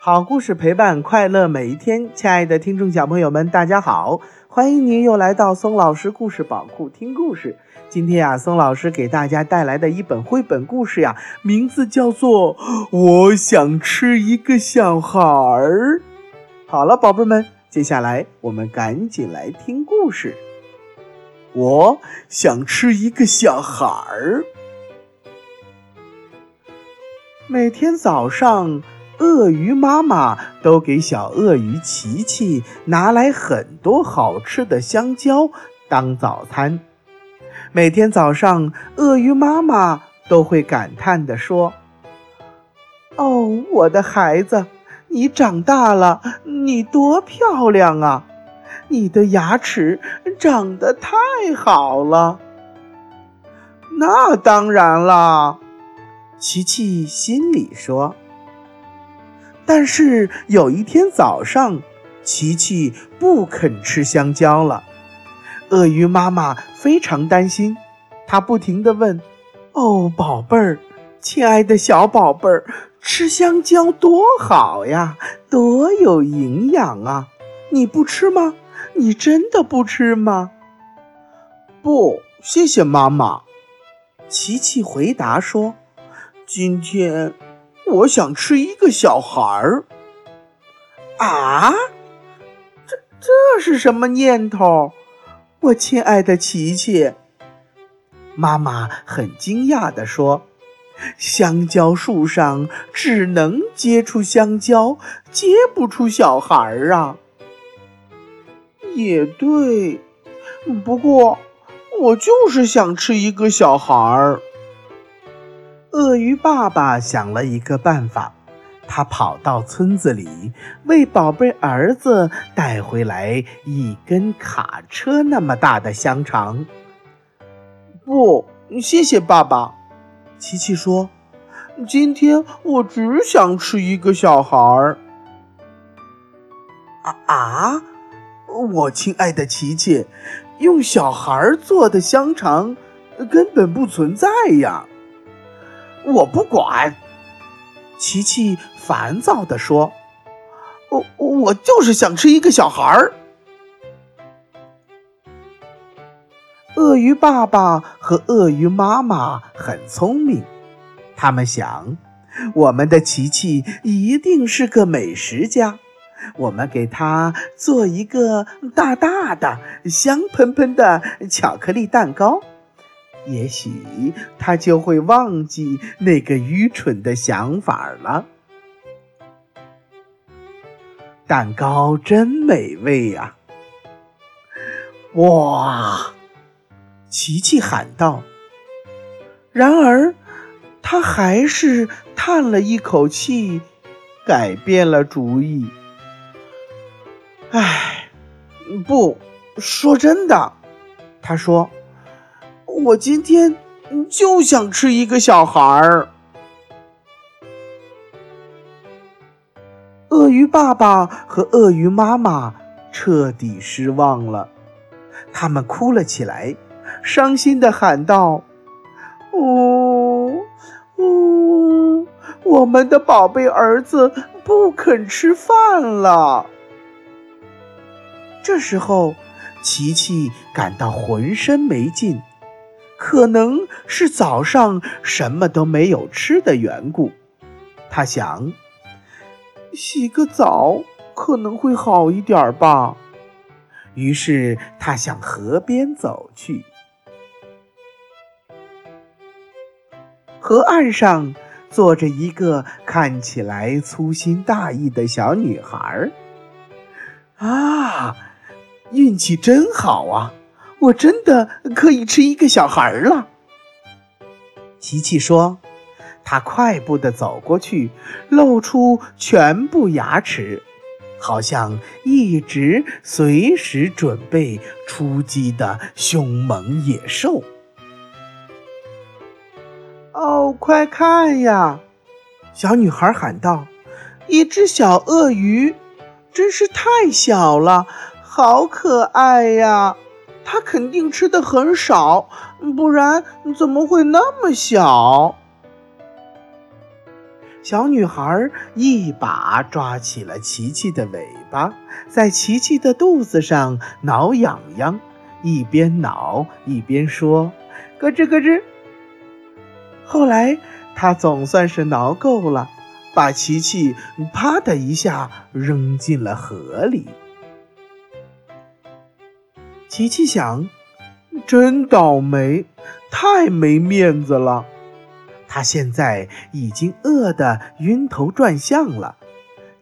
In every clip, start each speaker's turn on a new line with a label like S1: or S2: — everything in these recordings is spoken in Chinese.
S1: 好故事陪伴快乐每一天，亲爱的听众小朋友们，大家好，欢迎您又来到松老师故事宝库听故事。今天呀，松老师给大家带来的一本绘本故事呀，名字叫做《我想吃一个小孩儿》。好了，宝贝们，接下来我们赶紧来听故事。我想吃一个小孩儿。每天早上。鳄鱼妈妈都给小鳄鱼琪琪拿来很多好吃的香蕉当早餐。每天早上，鳄鱼妈妈都会感叹地说：“哦，我的孩子，你长大了，你多漂亮啊！你的牙齿长得太好了。”那当然啦，琪琪心里说。但是有一天早上，琪琪不肯吃香蕉了。鳄鱼妈妈非常担心，她不停地问：“哦，宝贝儿，亲爱的小宝贝儿，吃香蕉多好呀，多有营养啊！你不吃吗？你真的不吃吗？”“不，谢谢妈妈。”琪琪回答说：“今天。”我想吃一个小孩儿啊！这这是什么念头？我亲爱的琪琪，妈妈很惊讶地说：“香蕉树上只能结出香蕉，结不出小孩儿啊。”也对，不过我就是想吃一个小孩儿。鳄鱼爸爸想了一个办法，他跑到村子里，为宝贝儿子带回来一根卡车那么大的香肠。不，谢谢爸爸。琪琪说：“今天我只想吃一个小孩儿。”啊啊！我亲爱的琪琪，用小孩做的香肠根本不存在呀！我不管，琪琪烦躁地说：“我我就是想吃一个小孩儿。”鳄鱼爸爸和鳄鱼妈妈很聪明，他们想，我们的琪琪一定是个美食家，我们给他做一个大大的、香喷喷的巧克力蛋糕。也许他就会忘记那个愚蠢的想法了。蛋糕真美味呀！哇，琪琪喊道。然而，他还是叹了一口气，改变了主意。唉，不说真的，他说。我今天就想吃一个小孩儿。鳄鱼爸爸和鳄鱼妈妈彻底失望了，他们哭了起来，伤心的喊道：“呜呜，我们的宝贝儿子不肯吃饭了。”这时候，琪琪感到浑身没劲。可能是早上什么都没有吃的缘故，他想洗个澡可能会好一点吧。于是他向河边走去。河岸上坐着一个看起来粗心大意的小女孩。啊，运气真好啊！我真的可以吃一个小孩了，琪琪说。他快步的走过去，露出全部牙齿，好像一直随时准备出击的凶猛野兽。哦，快看呀！小女孩喊道：“一只小鳄鱼，真是太小了，好可爱呀！”他肯定吃的很少，不然怎么会那么小？小女孩一把抓起了琪琪的尾巴，在琪琪的肚子上挠痒痒，一边挠一边说：“咯吱咯吱。”后来，她总算是挠够了，把琪琪啪的一下扔进了河里。琪琪想：“真倒霉，太没面子了。”他现在已经饿得晕头转向了，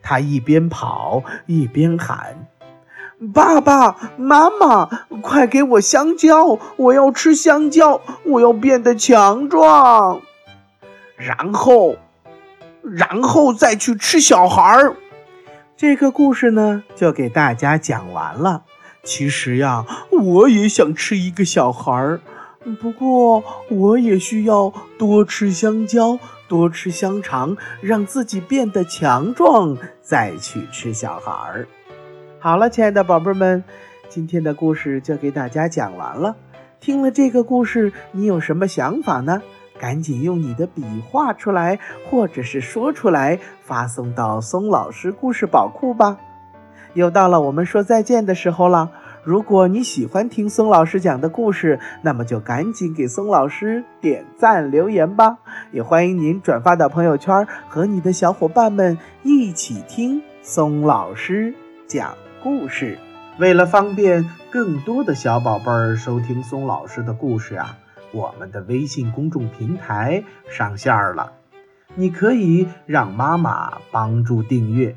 S1: 他一边跑一边喊：“爸爸妈妈，快给我香蕉！我要吃香蕉，我要变得强壮。”然后，然后再去吃小孩儿。这个故事呢，就给大家讲完了。其实呀，我也想吃一个小孩儿。不过，我也需要多吃香蕉，多吃香肠，让自己变得强壮，再去吃小孩儿。好了，亲爱的宝贝们，今天的故事就给大家讲完了。听了这个故事，你有什么想法呢？赶紧用你的笔画出来，或者是说出来，发送到松老师故事宝库吧。又到了我们说再见的时候了。如果你喜欢听松老师讲的故事，那么就赶紧给松老师点赞留言吧。也欢迎您转发到朋友圈，和你的小伙伴们一起听松老师讲故事。为了方便更多的小宝贝儿收听松老师的故事啊，我们的微信公众平台上线了，你可以让妈妈帮助订阅。